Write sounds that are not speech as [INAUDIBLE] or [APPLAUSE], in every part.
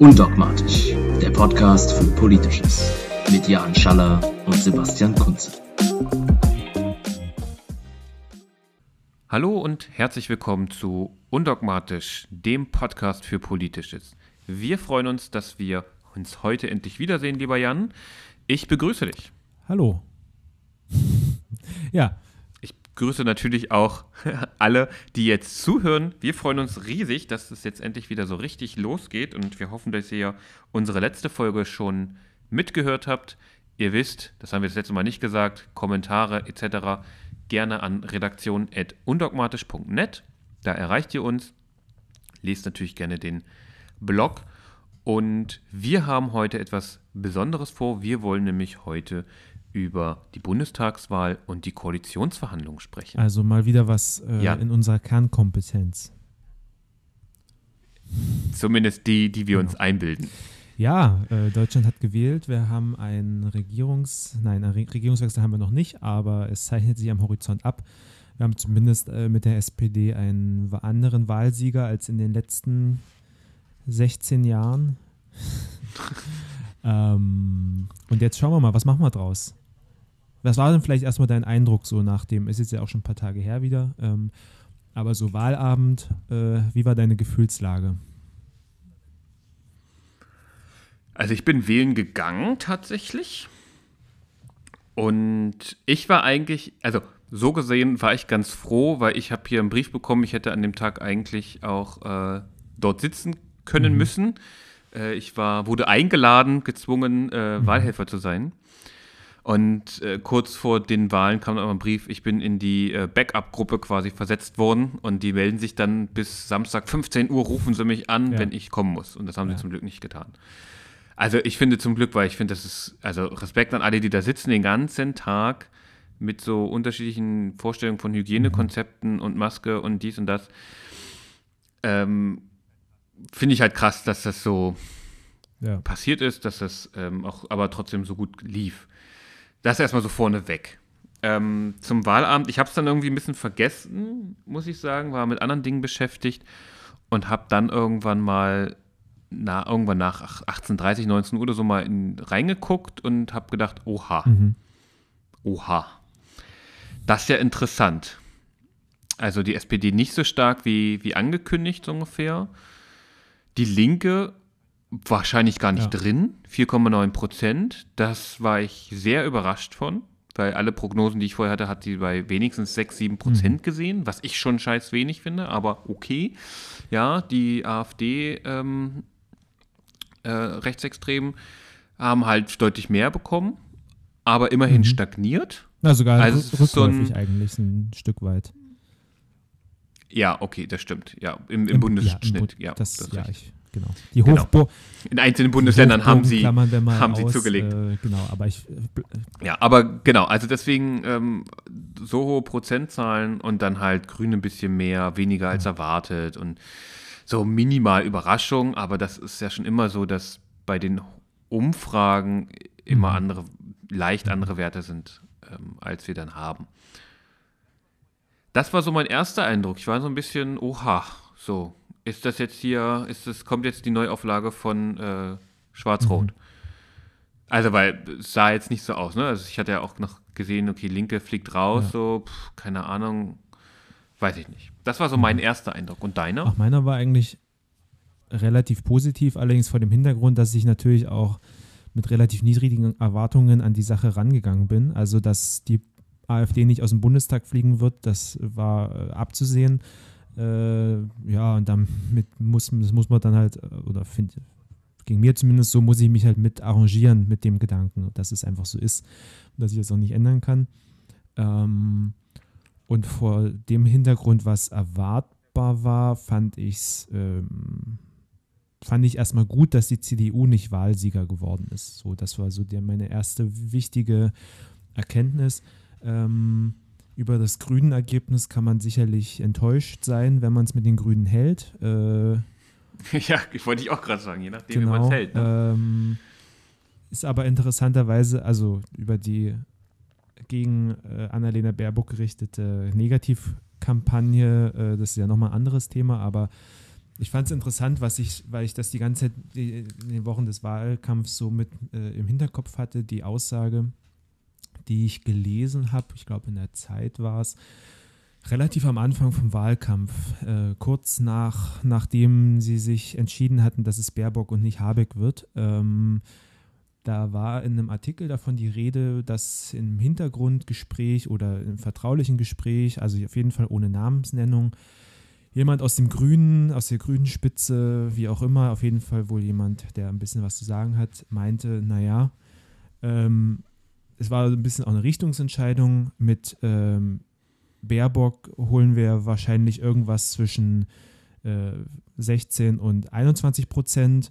Undogmatisch, der Podcast für Politisches mit Jan Schaller und Sebastian Kunze. Hallo und herzlich willkommen zu Undogmatisch, dem Podcast für Politisches. Wir freuen uns, dass wir uns heute endlich wiedersehen, lieber Jan. Ich begrüße dich. Hallo. [LAUGHS] ja, grüße natürlich auch [LAUGHS] alle, die jetzt zuhören. Wir freuen uns riesig, dass es jetzt endlich wieder so richtig losgeht und wir hoffen, dass ihr unsere letzte Folge schon mitgehört habt. Ihr wisst, das haben wir das letzte Mal nicht gesagt, Kommentare etc. gerne an redaktion.undogmatisch.net. Da erreicht ihr uns. Lest natürlich gerne den Blog. Und wir haben heute etwas Besonderes vor. Wir wollen nämlich heute über die Bundestagswahl und die Koalitionsverhandlungen sprechen. Also mal wieder was äh, ja. in unserer Kernkompetenz. Zumindest die, die wir genau. uns einbilden. Ja, äh, Deutschland hat gewählt. Wir haben einen Regierungs-, nein, einen Regierungswechsel haben wir noch nicht, aber es zeichnet sich am Horizont ab. Wir haben zumindest äh, mit der SPD einen anderen Wahlsieger als in den letzten 16 Jahren. [LAUGHS] ähm, und jetzt schauen wir mal, was machen wir draus? Was war denn vielleicht erstmal dein Eindruck so nach dem, ist jetzt ja auch schon ein paar Tage her wieder, ähm, aber so Wahlabend, äh, wie war deine Gefühlslage? Also ich bin wählen gegangen tatsächlich. Und ich war eigentlich, also so gesehen war ich ganz froh, weil ich habe hier einen Brief bekommen, ich hätte an dem Tag eigentlich auch äh, dort sitzen können mhm. müssen. Äh, ich war, wurde eingeladen, gezwungen, äh, mhm. Wahlhelfer zu sein. Und äh, kurz vor den Wahlen kam aber ein Brief, ich bin in die äh, Backup-Gruppe quasi versetzt worden und die melden sich dann bis Samstag 15 Uhr, rufen sie mich an, ja. wenn ich kommen muss. Und das haben ja. sie zum Glück nicht getan. Also ich finde zum Glück, weil ich finde, das ist, also Respekt an alle, die da sitzen den ganzen Tag mit so unterschiedlichen Vorstellungen von Hygienekonzepten mhm. und Maske und dies und das. Ähm, finde ich halt krass, dass das so ja. passiert ist, dass das ähm, auch aber trotzdem so gut lief. Das erstmal so vorneweg. Ähm, zum Wahlabend, ich habe es dann irgendwie ein bisschen vergessen, muss ich sagen, war mit anderen Dingen beschäftigt und habe dann irgendwann mal na, irgendwann nach 18:30, 19 Uhr oder so mal in, reingeguckt und habe gedacht, oha, mhm. oha, das ist ja interessant. Also die SPD nicht so stark wie, wie angekündigt so ungefähr. Die Linke wahrscheinlich gar nicht ja. drin, 4,9 Prozent. Das war ich sehr überrascht von, weil alle Prognosen, die ich vorher hatte, hat sie bei wenigstens 6, 7 Prozent mhm. gesehen, was ich schon scheiß wenig finde, aber okay. Ja, die AfD ähm, äh, Rechtsextremen haben halt deutlich mehr bekommen, aber immerhin mhm. stagniert. Na, sogar also rückläufig so ein, eigentlich ein Stück weit. Ja, okay, das stimmt. Ja, im, im, Im Bundesschnitt. Ja, ja das, das ja, ich Genau. Die genau. Hochburg. In einzelnen Bundesländern haben sie, haben sie aus, zugelegt. Äh, genau, aber ich. Äh, ja, aber genau, also deswegen ähm, so hohe Prozentzahlen und dann halt Grün ein bisschen mehr, weniger als ja. erwartet und so minimal Überraschung, aber das ist ja schon immer so, dass bei den Umfragen immer mhm. andere, leicht andere Werte sind, ähm, als wir dann haben. Das war so mein erster Eindruck. Ich war so ein bisschen, oha, so, ist das jetzt hier, ist das, kommt jetzt die Neuauflage von äh, Schwarz-Rot? Mhm. Also, weil es sah jetzt nicht so aus, ne? Also ich hatte ja auch noch gesehen, okay, Linke fliegt raus, ja. so, pff, keine Ahnung, weiß ich nicht. Das war so mein mhm. erster Eindruck. Und deiner? Ach, meiner war eigentlich relativ positiv, allerdings vor dem Hintergrund, dass ich natürlich auch mit relativ niedrigen Erwartungen an die Sache rangegangen bin. Also, dass die AfD nicht aus dem Bundestag fliegen wird, das war äh, abzusehen. Äh, ja, und damit muss, das muss man dann halt, äh, oder finde ging mir zumindest so, muss ich mich halt mit arrangieren mit dem Gedanken, dass es einfach so ist, dass ich das auch nicht ändern kann. Ähm, und vor dem Hintergrund, was erwartbar war, fand ich es ähm, fand ich erstmal gut, dass die CDU nicht Wahlsieger geworden ist. So, das war so der, meine erste wichtige Erkenntnis. Ähm, über das grünen Ergebnis kann man sicherlich enttäuscht sein, wenn man es mit den Grünen hält. Äh, [LAUGHS] ja, ich wollte ich auch gerade sagen, je nachdem, genau, wie man es hält. Ne? Ähm, ist aber interessanterweise, also über die gegen äh, Annalena Baerbock gerichtete Negativkampagne. Äh, das ist ja nochmal ein anderes Thema, aber ich fand es interessant, was ich, weil ich das die ganze Zeit in den Wochen des Wahlkampfs so mit äh, im Hinterkopf hatte, die Aussage, die ich gelesen habe, ich glaube in der Zeit war es, relativ am Anfang vom Wahlkampf, äh, kurz nach, nachdem sie sich entschieden hatten, dass es Baerbock und nicht Habeck wird. Ähm, da war in einem Artikel davon die Rede, dass im Hintergrundgespräch oder im vertraulichen Gespräch, also auf jeden Fall ohne Namensnennung, jemand aus dem Grünen, aus der grünen Spitze, wie auch immer, auf jeden Fall wohl jemand, der ein bisschen was zu sagen hat, meinte, naja, ähm, es war ein bisschen auch eine Richtungsentscheidung. Mit ähm, Baerbock holen wir wahrscheinlich irgendwas zwischen äh, 16 und 21 Prozent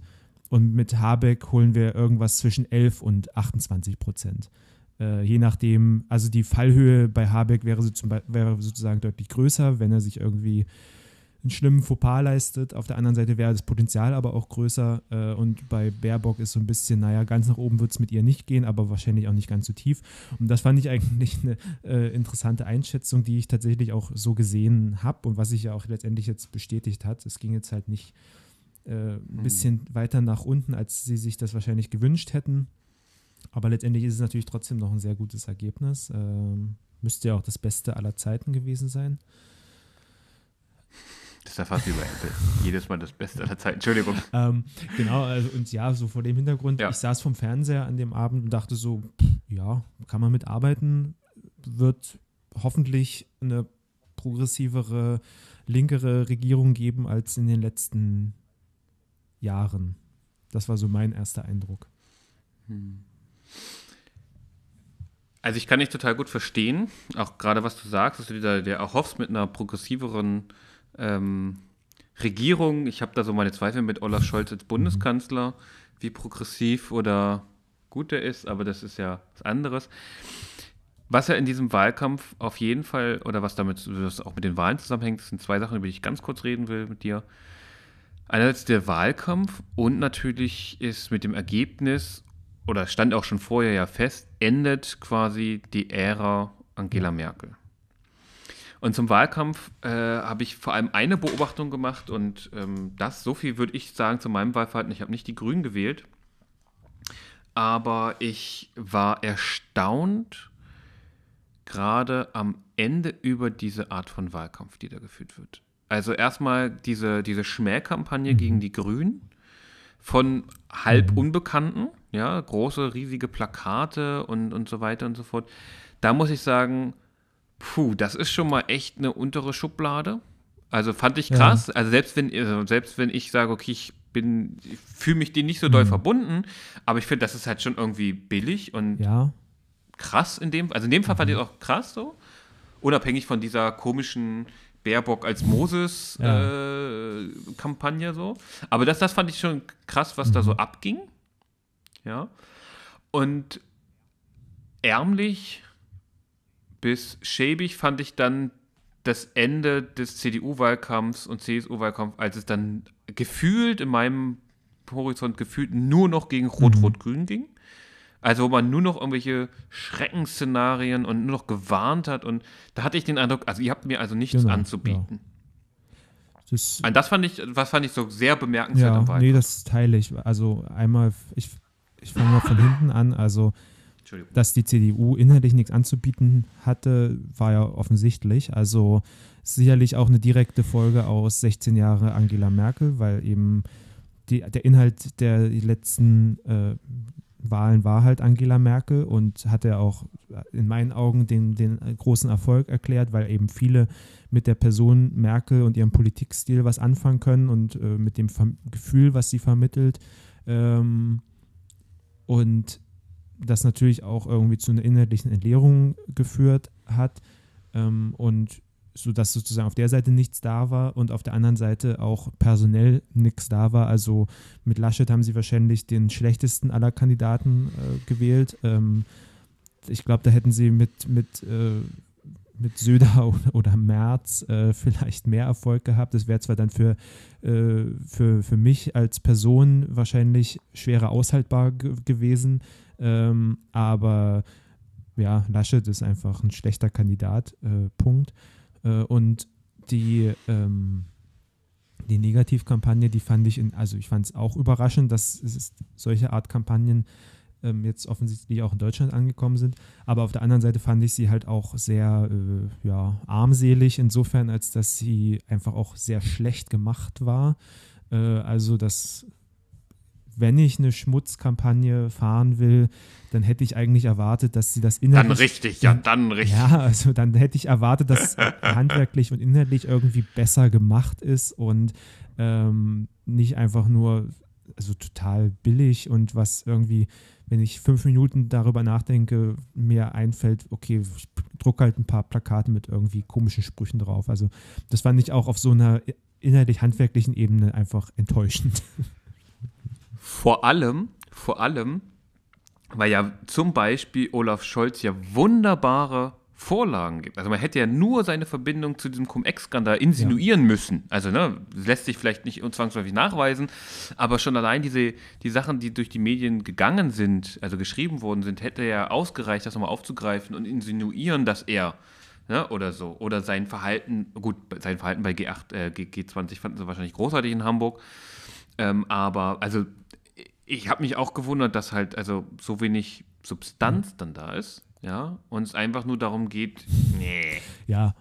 und mit Habeck holen wir irgendwas zwischen 11 und 28 Prozent. Äh, je nachdem, also die Fallhöhe bei Habeck wäre, so zum, wäre sozusagen deutlich größer, wenn er sich irgendwie einen schlimmen Fauxpas leistet. Auf der anderen Seite wäre das Potenzial aber auch größer. Äh, und bei Baerbock ist so ein bisschen, naja, ganz nach oben wird es mit ihr nicht gehen, aber wahrscheinlich auch nicht ganz so tief. Und das fand ich eigentlich eine äh, interessante Einschätzung, die ich tatsächlich auch so gesehen habe und was sich ja auch letztendlich jetzt bestätigt hat. Es ging jetzt halt nicht äh, ein mhm. bisschen mhm. weiter nach unten, als sie sich das wahrscheinlich gewünscht hätten. Aber letztendlich ist es natürlich trotzdem noch ein sehr gutes Ergebnis. Ähm, müsste ja auch das Beste aller Zeiten gewesen sein. Das ist ja fast wie bei Apple. Jedes Mal das Beste aller Zeiten. Entschuldigung. Ähm, genau, also, und ja, so vor dem Hintergrund, ja. ich saß vom Fernseher an dem Abend und dachte so, ja, kann man mitarbeiten, wird hoffentlich eine progressivere, linkere Regierung geben als in den letzten Jahren. Das war so mein erster Eindruck. Hm. Also ich kann dich total gut verstehen, auch gerade was du sagst, dass du dir, dir auch hoffst mit einer progressiveren ähm, Regierung. Ich habe da so meine Zweifel mit Olaf Scholz als Bundeskanzler, wie progressiv oder gut er ist, aber das ist ja was anderes. Was ja in diesem Wahlkampf auf jeden Fall, oder was damit was auch mit den Wahlen zusammenhängt, sind zwei Sachen, über die ich ganz kurz reden will mit dir. Einerseits der Wahlkampf und natürlich ist mit dem Ergebnis, oder stand auch schon vorher ja fest, endet quasi die Ära Angela Merkel. Und zum Wahlkampf äh, habe ich vor allem eine Beobachtung gemacht und ähm, das, so viel würde ich sagen zu meinem Wahlverhalten. Ich habe nicht die Grünen gewählt, aber ich war erstaunt, gerade am Ende über diese Art von Wahlkampf, die da geführt wird. Also erstmal diese, diese Schmähkampagne mhm. gegen die Grünen von halb mhm. Unbekannten, ja, große, riesige Plakate und, und so weiter und so fort. Da muss ich sagen, Puh, das ist schon mal echt eine untere Schublade. Also fand ich krass. Ja. Also selbst wenn, also selbst wenn ich sage, okay, ich bin, fühle mich denen nicht so doll mhm. verbunden, aber ich finde, das ist halt schon irgendwie billig und ja. krass in dem, also in dem Fall mhm. fand ich es auch krass so. Unabhängig von dieser komischen Baerbock als Moses-Kampagne ja. äh, so. Aber das, das fand ich schon krass, was mhm. da so mhm. abging. Ja. Und ärmlich bis schäbig fand ich dann das Ende des CDU-Wahlkampfs und CSU-Wahlkampfs, als es dann gefühlt in meinem Horizont gefühlt nur noch gegen Rot-Rot-Grün mhm. ging. Also wo man nur noch irgendwelche Schreckensszenarien und nur noch gewarnt hat. Und da hatte ich den Eindruck, also ihr habt mir also nichts genau, anzubieten. Ja. Das, und das fand ich, was fand ich so sehr bemerkenswert ja, am Wahlkampf. Nee, das teile ich. Also einmal, ich, ich fange mal von hinten an. Also dass die CDU inhaltlich nichts anzubieten hatte, war ja offensichtlich. Also sicherlich auch eine direkte Folge aus 16 Jahre Angela Merkel, weil eben die, der Inhalt der letzten äh, Wahlen war halt Angela Merkel und hat er auch in meinen Augen den, den großen Erfolg erklärt, weil eben viele mit der Person Merkel und ihrem Politikstil was anfangen können und äh, mit dem Gefühl, was sie vermittelt. Ähm, und das natürlich auch irgendwie zu einer inhaltlichen Entleerung geführt hat ähm, und so dass sozusagen auf der Seite nichts da war und auf der anderen Seite auch personell nichts da war. Also mit Laschet haben sie wahrscheinlich den schlechtesten aller Kandidaten äh, gewählt. Ähm, ich glaube, da hätten sie mit, mit, äh, mit Söder [LAUGHS] oder, Merz äh, vielleicht mehr Erfolg gehabt. Das wäre zwar dann für, äh, für, für mich als Person wahrscheinlich schwerer aushaltbar gewesen, ähm, aber ja, Laschet ist einfach ein schlechter Kandidat, äh, Punkt. Äh, und die, ähm, die Negativkampagne, die fand ich, in, also ich fand es auch überraschend, dass es solche Art Kampagnen ähm, jetzt offensichtlich auch in Deutschland angekommen sind. Aber auf der anderen Seite fand ich sie halt auch sehr äh, ja, armselig, insofern, als dass sie einfach auch sehr schlecht gemacht war. Äh, also, dass wenn ich eine Schmutzkampagne fahren will, dann hätte ich eigentlich erwartet, dass sie das inhaltlich. Dann richtig, ja, dann richtig. Ja, also dann hätte ich erwartet, dass [LAUGHS] handwerklich und inhaltlich irgendwie besser gemacht ist und ähm, nicht einfach nur also total billig und was irgendwie, wenn ich fünf Minuten darüber nachdenke, mir einfällt, okay, ich drucke halt ein paar Plakate mit irgendwie komischen Sprüchen drauf. Also das fand ich auch auf so einer inhaltlich handwerklichen Ebene einfach enttäuschend. [LAUGHS] Vor allem, vor allem, weil ja zum Beispiel Olaf Scholz ja wunderbare Vorlagen gibt. Also man hätte ja nur seine Verbindung zu diesem Cum-Ex-Skandal insinuieren ja. müssen. Also ne, lässt sich vielleicht nicht zwangsläufig nachweisen, aber schon allein diese die Sachen, die durch die Medien gegangen sind, also geschrieben worden sind, hätte ja ausgereicht, das nochmal aufzugreifen und insinuieren, dass er ne, oder so oder sein Verhalten, gut, sein Verhalten bei G8, äh, G20 fanden sie wahrscheinlich großartig in Hamburg, ähm, aber also ich habe mich auch gewundert, dass halt also so wenig Substanz dann da ist, ja, und es einfach nur darum geht, nee. Ja.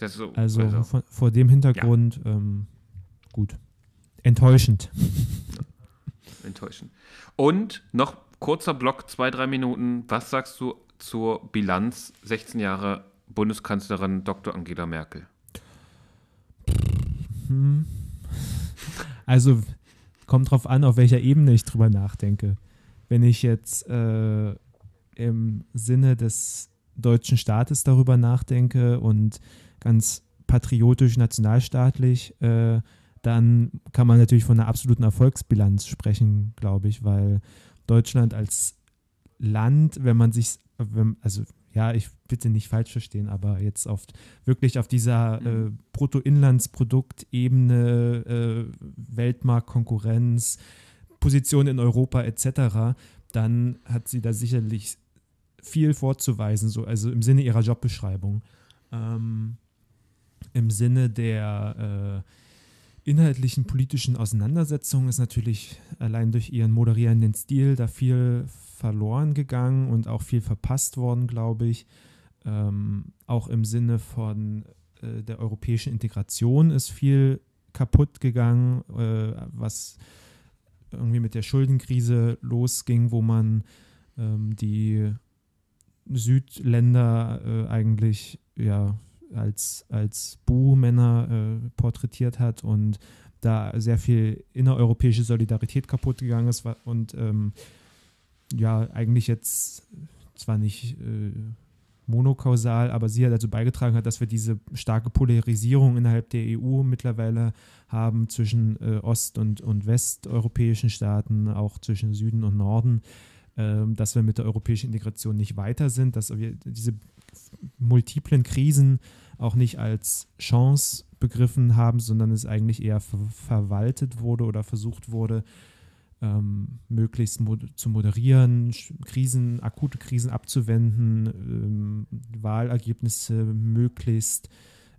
So, also, also von, vor dem Hintergrund, ja. ähm, gut. Enttäuschend. [LAUGHS] Enttäuschend. Und noch kurzer Block, zwei, drei Minuten. Was sagst du zur Bilanz 16 Jahre Bundeskanzlerin Dr. Angela Merkel? Hm. Also kommt drauf an, auf welcher Ebene ich drüber nachdenke. Wenn ich jetzt äh, im Sinne des deutschen Staates darüber nachdenke und ganz patriotisch, nationalstaatlich, äh, dann kann man natürlich von einer absoluten Erfolgsbilanz sprechen, glaube ich, weil Deutschland als Land, wenn man sich, also ja, ich bitte nicht falsch verstehen, aber jetzt auf wirklich auf dieser mhm. äh, Bruttoinlandsproduktebene, äh, Weltmarktkonkurrenz, Position in Europa etc., dann hat sie da sicherlich viel vorzuweisen, so, also im Sinne ihrer Jobbeschreibung. Ähm, Im Sinne der äh, inhaltlichen politischen Auseinandersetzung ist natürlich allein durch ihren moderierenden Stil da viel verloren gegangen und auch viel verpasst worden, glaube ich. Ähm, auch im Sinne von äh, der europäischen Integration ist viel kaputt gegangen, äh, was irgendwie mit der Schuldenkrise losging, wo man ähm, die Südländer äh, eigentlich ja als, als Buhmänner äh, porträtiert hat und da sehr viel innereuropäische Solidarität kaputt gegangen ist und ähm, ja, eigentlich jetzt zwar nicht äh, monokausal, aber sie hat dazu beigetragen hat, dass wir diese starke Polarisierung innerhalb der EU mittlerweile haben zwischen äh, ost- und, und westeuropäischen Staaten, auch zwischen Süden und Norden. Ähm, dass wir mit der europäischen Integration nicht weiter sind, dass wir diese multiplen Krisen auch nicht als Chance begriffen haben, sondern es eigentlich eher ver verwaltet wurde oder versucht wurde, ähm, möglichst mod zu moderieren, Krisen, akute Krisen abzuwenden, ähm, Wahlergebnisse möglichst,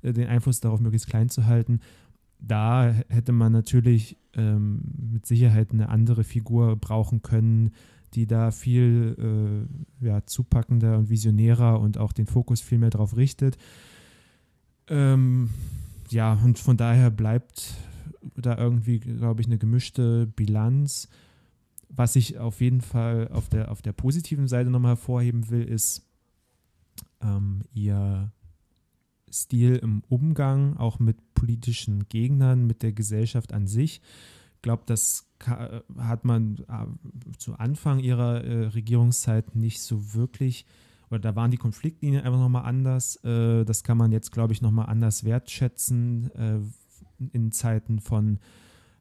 äh, den Einfluss darauf möglichst klein zu halten. Da hätte man natürlich ähm, mit Sicherheit eine andere Figur brauchen können, die da viel äh, ja, zupackender und visionärer und auch den Fokus viel mehr darauf richtet. Ähm, ja, und von daher bleibt da irgendwie, glaube ich, eine gemischte Bilanz. Was ich auf jeden Fall auf der, auf der positiven Seite nochmal hervorheben will, ist ähm, ihr Stil im Umgang, auch mit politischen Gegnern, mit der Gesellschaft an sich glaube, das hat man äh, zu Anfang ihrer äh, Regierungszeit nicht so wirklich, oder da waren die Konfliktlinien einfach nochmal anders. Äh, das kann man jetzt, glaube ich, nochmal anders wertschätzen äh, in Zeiten von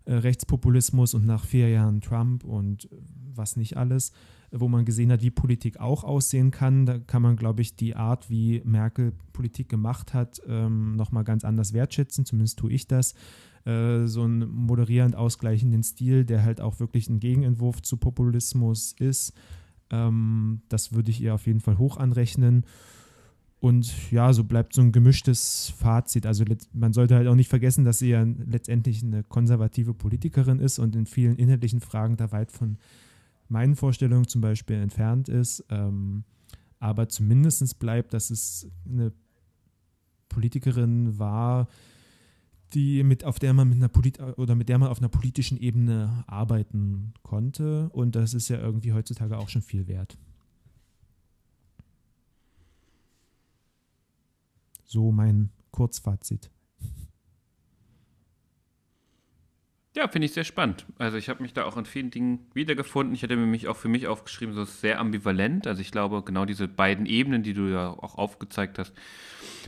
äh, Rechtspopulismus und nach vier Jahren Trump und äh, was nicht alles, wo man gesehen hat, wie Politik auch aussehen kann. Da kann man, glaube ich, die Art, wie Merkel Politik gemacht hat, ähm, nochmal ganz anders wertschätzen. Zumindest tue ich das. Äh, so einen moderierend ausgleichenden Stil, der halt auch wirklich ein Gegenentwurf zu Populismus ist. Ähm, das würde ich ihr auf jeden Fall hoch anrechnen. Und ja, so bleibt so ein gemischtes Fazit. Also man sollte halt auch nicht vergessen, dass sie ja letztendlich eine konservative Politikerin ist und in vielen inhaltlichen Fragen da weit von meinen Vorstellungen zum Beispiel entfernt ist. Ähm, aber zumindest bleibt, dass es eine Politikerin war, die mit auf der man mit einer Polit oder mit der man auf einer politischen Ebene arbeiten konnte. Und das ist ja irgendwie heutzutage auch schon viel wert. So mein Kurzfazit. Ja, finde ich sehr spannend. Also ich habe mich da auch in vielen Dingen wiedergefunden. Ich hätte mir mich auch für mich aufgeschrieben, so ist sehr ambivalent. Also ich glaube, genau diese beiden Ebenen, die du ja auch aufgezeigt hast,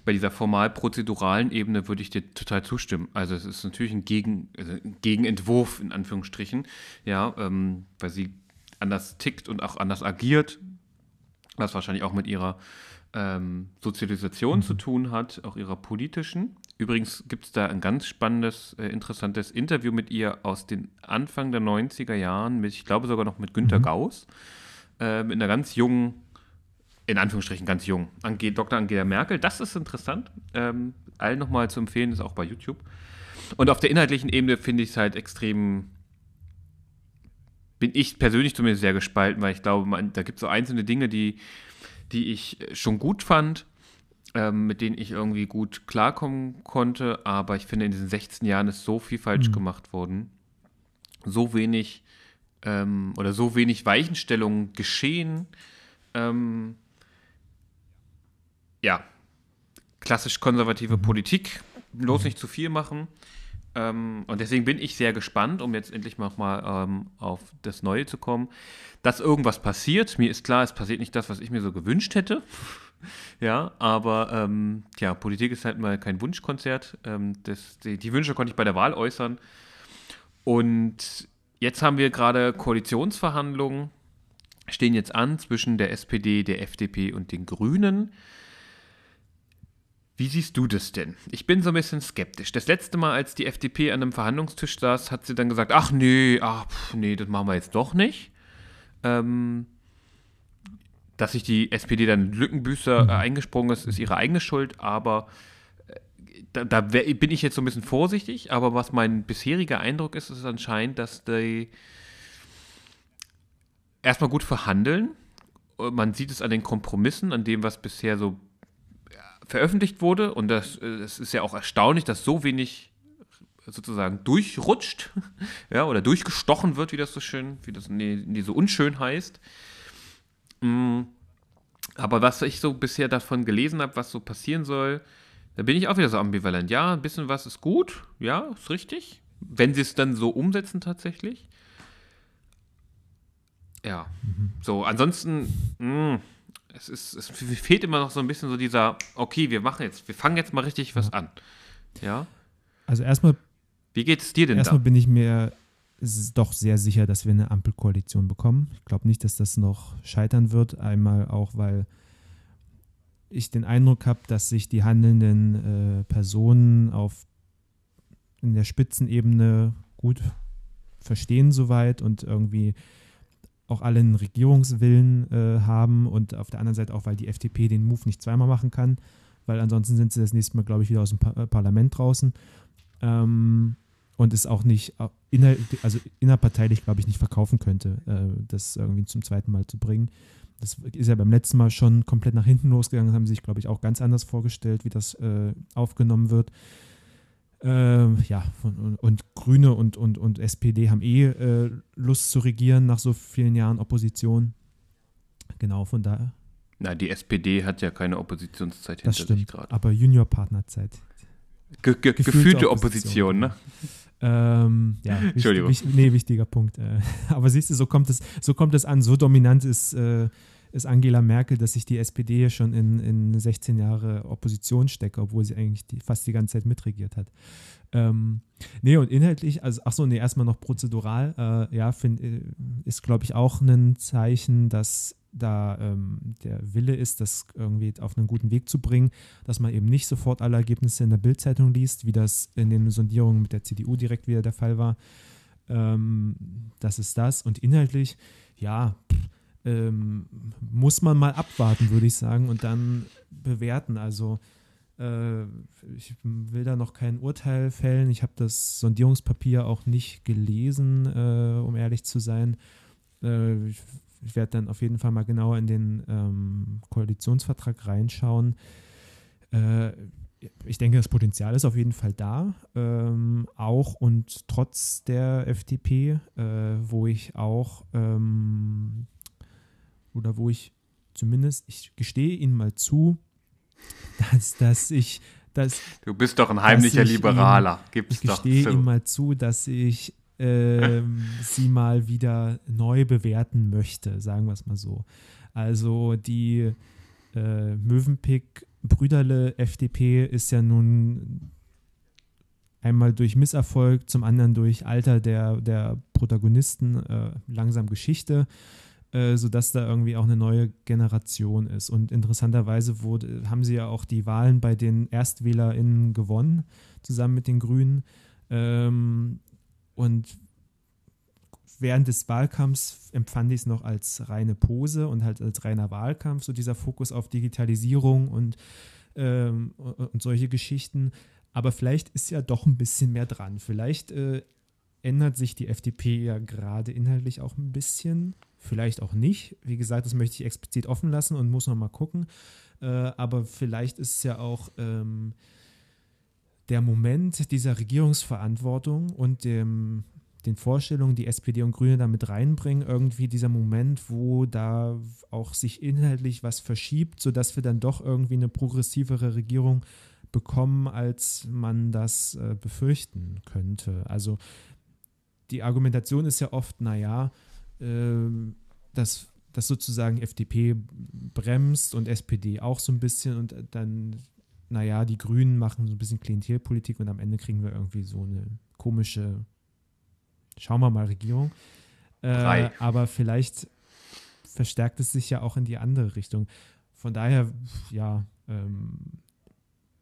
bei dieser formal-prozeduralen Ebene würde ich dir total zustimmen. Also es ist natürlich ein, Gegen, also ein Gegenentwurf in Anführungsstrichen, ja, ähm, weil sie anders tickt und auch anders agiert, was wahrscheinlich auch mit ihrer ähm, Sozialisation mhm. zu tun hat, auch ihrer politischen. Übrigens gibt es da ein ganz spannendes, äh, interessantes Interview mit ihr aus den Anfang der 90er Jahren, mit, ich glaube sogar noch mit Günter mhm. Gauss, äh, mit einer ganz jungen, in Anführungsstrichen ganz jung, Ange Dr. Angela Merkel. Das ist interessant. Ähm, allen nochmal zu empfehlen, ist auch bei YouTube. Und auf der inhaltlichen Ebene finde ich es halt extrem bin ich persönlich zumindest sehr gespalten, weil ich glaube, man, da gibt es so einzelne Dinge, die die ich schon gut fand, ähm, mit denen ich irgendwie gut klarkommen konnte. Aber ich finde, in diesen 16 Jahren ist so viel falsch mhm. gemacht worden. So wenig ähm, oder so wenig Weichenstellungen geschehen. Ähm, ja, klassisch konservative mhm. Politik, bloß nicht zu viel machen. Ähm, und deswegen bin ich sehr gespannt, um jetzt endlich mal ähm, auf das Neue zu kommen, dass irgendwas passiert. Mir ist klar, es passiert nicht das, was ich mir so gewünscht hätte. [LAUGHS] ja, aber ähm, ja, Politik ist halt mal kein Wunschkonzert. Ähm, das, die, die Wünsche konnte ich bei der Wahl äußern. Und jetzt haben wir gerade Koalitionsverhandlungen, stehen jetzt an zwischen der SPD, der FDP und den Grünen. Wie siehst du das denn? Ich bin so ein bisschen skeptisch. Das letzte Mal, als die FDP an einem Verhandlungstisch saß, hat sie dann gesagt, ach nee, ach pff, nee, das machen wir jetzt doch nicht. Ähm, dass sich die SPD dann Lückenbüßer äh, eingesprungen ist, ist ihre eigene Schuld, aber äh, da, da bin ich jetzt so ein bisschen vorsichtig, aber was mein bisheriger Eindruck ist, ist anscheinend, dass die erstmal gut verhandeln. Man sieht es an den Kompromissen, an dem, was bisher so veröffentlicht wurde. Und das, das ist ja auch erstaunlich, dass so wenig sozusagen durchrutscht, [LAUGHS] ja, oder durchgestochen wird, wie das so schön, wie das nee, nee, so unschön heißt. Mm, aber was ich so bisher davon gelesen habe, was so passieren soll, da bin ich auch wieder so ambivalent. Ja, ein bisschen was ist gut, ja, ist richtig. Wenn sie es dann so umsetzen tatsächlich. Ja, mhm. so, ansonsten, mh, mm, es, ist, es fehlt immer noch so ein bisschen so dieser, okay, wir machen jetzt, wir fangen jetzt mal richtig was an. Ja. Also erstmal. Wie geht es dir denn Erstmal da? bin ich mir doch sehr sicher, dass wir eine Ampelkoalition bekommen. Ich glaube nicht, dass das noch scheitern wird. Einmal auch, weil ich den Eindruck habe, dass sich die handelnden äh, Personen auf in der Spitzenebene gut verstehen soweit und irgendwie auch alle einen Regierungswillen äh, haben und auf der anderen Seite auch, weil die FDP den Move nicht zweimal machen kann, weil ansonsten sind sie das nächste Mal, glaube ich, wieder aus dem pa äh, Parlament draußen. Ähm, und es auch nicht, inner, also innerparteilich, glaube ich, nicht verkaufen könnte, äh, das irgendwie zum zweiten Mal zu bringen. Das ist ja beim letzten Mal schon komplett nach hinten losgegangen, das haben sie sich, glaube ich, auch ganz anders vorgestellt, wie das äh, aufgenommen wird. Ähm, ja, und, und, Grüne und, und, und SPD haben eh äh, Lust zu regieren nach so vielen Jahren Opposition. Genau, von daher. Na, die SPD hat ja keine Oppositionszeit hinter das stimmt, sich gerade. Aber Juniorpartnerzeit. Ge ge gefühlte, gefühlte Opposition, Opposition, ne? Ähm, ja, [LAUGHS] Entschuldigung. Wichtig, nee, wichtiger Punkt. Äh, [LAUGHS] aber siehst du, so kommt es, so kommt es an. So dominant ist äh, ist Angela Merkel, dass sich die SPD schon in, in 16 Jahre Opposition steckt, obwohl sie eigentlich die, fast die ganze Zeit mitregiert hat. Ähm, nee, und inhaltlich, also, ach so, nee, erstmal noch prozedural, äh, ja, find, äh, ist, glaube ich, auch ein Zeichen, dass da ähm, der Wille ist, das irgendwie auf einen guten Weg zu bringen, dass man eben nicht sofort alle Ergebnisse in der Bildzeitung liest, wie das in den Sondierungen mit der CDU direkt wieder der Fall war. Ähm, das ist das. Und inhaltlich, ja, pff, ähm, muss man mal abwarten, würde ich sagen, und dann bewerten. Also äh, ich will da noch kein Urteil fällen. Ich habe das Sondierungspapier auch nicht gelesen, äh, um ehrlich zu sein. Äh, ich, ich werde dann auf jeden Fall mal genauer in den ähm, Koalitionsvertrag reinschauen. Äh, ich denke, das Potenzial ist auf jeden Fall da, ähm, auch und trotz der FDP, äh, wo ich auch ähm, oder wo ich zumindest, ich gestehe Ihnen mal zu, [LAUGHS] dass, dass ich dass, du bist doch ein heimlicher Liberaler. Ihm, Gib's ich gestehe ihm mal zu, dass ich ähm, [LAUGHS] sie mal wieder neu bewerten möchte, sagen wir es mal so. Also die äh, Mövenpick Brüderle FDP ist ja nun einmal durch Misserfolg, zum anderen durch Alter der, der Protagonisten äh, langsam Geschichte, äh, sodass da irgendwie auch eine neue Generation ist. Und interessanterweise wurde, haben sie ja auch die Wahlen bei den ErstwählerInnen gewonnen, zusammen mit den Grünen. Ähm, und während des Wahlkampfs empfand ich es noch als reine Pose und halt als reiner Wahlkampf, so dieser Fokus auf Digitalisierung und, ähm, und solche Geschichten. Aber vielleicht ist ja doch ein bisschen mehr dran. Vielleicht äh, ändert sich die FDP ja gerade inhaltlich auch ein bisschen. Vielleicht auch nicht. Wie gesagt, das möchte ich explizit offen lassen und muss noch mal gucken. Äh, aber vielleicht ist es ja auch ähm, der Moment dieser Regierungsverantwortung und dem den Vorstellungen, die SPD und Grüne da mit reinbringen, irgendwie dieser Moment, wo da auch sich inhaltlich was verschiebt, sodass wir dann doch irgendwie eine progressivere Regierung bekommen, als man das äh, befürchten könnte. Also die Argumentation ist ja oft, naja, äh, dass, dass sozusagen FDP bremst und SPD auch so ein bisschen und dann, naja, die Grünen machen so ein bisschen Klientelpolitik und am Ende kriegen wir irgendwie so eine komische schauen wir mal Regierung. Äh, aber vielleicht verstärkt es sich ja auch in die andere Richtung. Von daher, ja, ähm,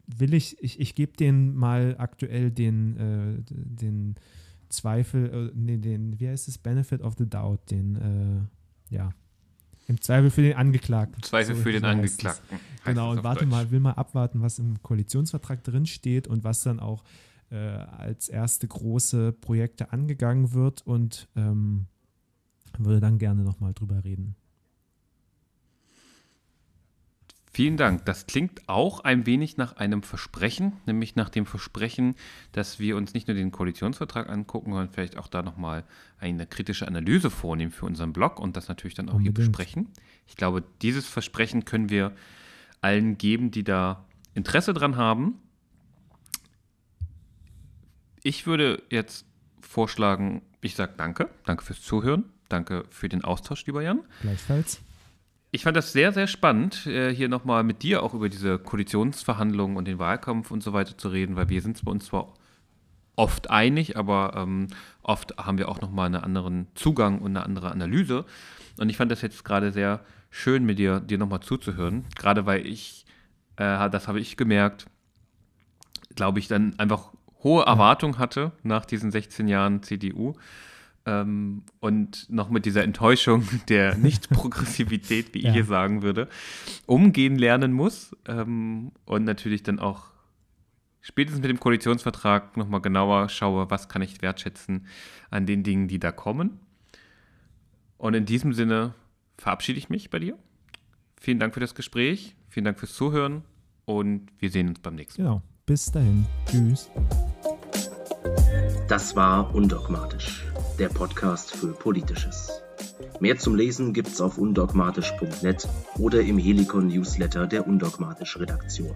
will ich, ich, ich gebe denen mal aktuell den, äh, den Zweifel, äh, nee, den, wie heißt es, Benefit of the Doubt, den, äh, ja, im Zweifel für den Angeklagten. Zweifel so für den Angeklagten. Genau, und warte Deutsch. mal, will mal abwarten, was im Koalitionsvertrag drin steht und was dann auch äh, als erste große Projekte angegangen wird und ähm, würde dann gerne nochmal drüber reden. Vielen Dank. Das klingt auch ein wenig nach einem Versprechen, nämlich nach dem Versprechen, dass wir uns nicht nur den Koalitionsvertrag angucken, sondern vielleicht auch da nochmal eine kritische Analyse vornehmen für unseren Blog und das natürlich dann auch Unbedingt. hier besprechen. Ich glaube, dieses Versprechen können wir allen geben, die da Interesse dran haben. Ich würde jetzt vorschlagen, ich sage danke. Danke fürs Zuhören. Danke für den Austausch, lieber Jan. Gleichfalls. Ich fand das sehr, sehr spannend, äh, hier nochmal mit dir auch über diese Koalitionsverhandlungen und den Wahlkampf und so weiter zu reden, weil wir sind bei uns zwar oft einig, aber ähm, oft haben wir auch nochmal einen anderen Zugang und eine andere Analyse. Und ich fand das jetzt gerade sehr schön, mit dir, dir nochmal zuzuhören. Gerade weil ich, äh, das habe ich gemerkt, glaube ich, dann einfach hohe Erwartung hatte nach diesen 16 Jahren CDU. Ähm, und noch mit dieser Enttäuschung [LAUGHS] der [LAUGHS] Nicht-Progressivität, wie ja. ich hier sagen würde, umgehen lernen muss. Ähm, und natürlich dann auch spätestens mit dem Koalitionsvertrag nochmal genauer schaue, was kann ich wertschätzen an den Dingen, die da kommen. Und in diesem Sinne verabschiede ich mich bei dir. Vielen Dank für das Gespräch, vielen Dank fürs Zuhören und wir sehen uns beim nächsten Mal. Genau. Bis dahin. Tschüss. Das war Undogmatisch, der Podcast für Politisches. Mehr zum Lesen gibt's auf undogmatisch.net oder im Helikon Newsletter der Undogmatisch Redaktion.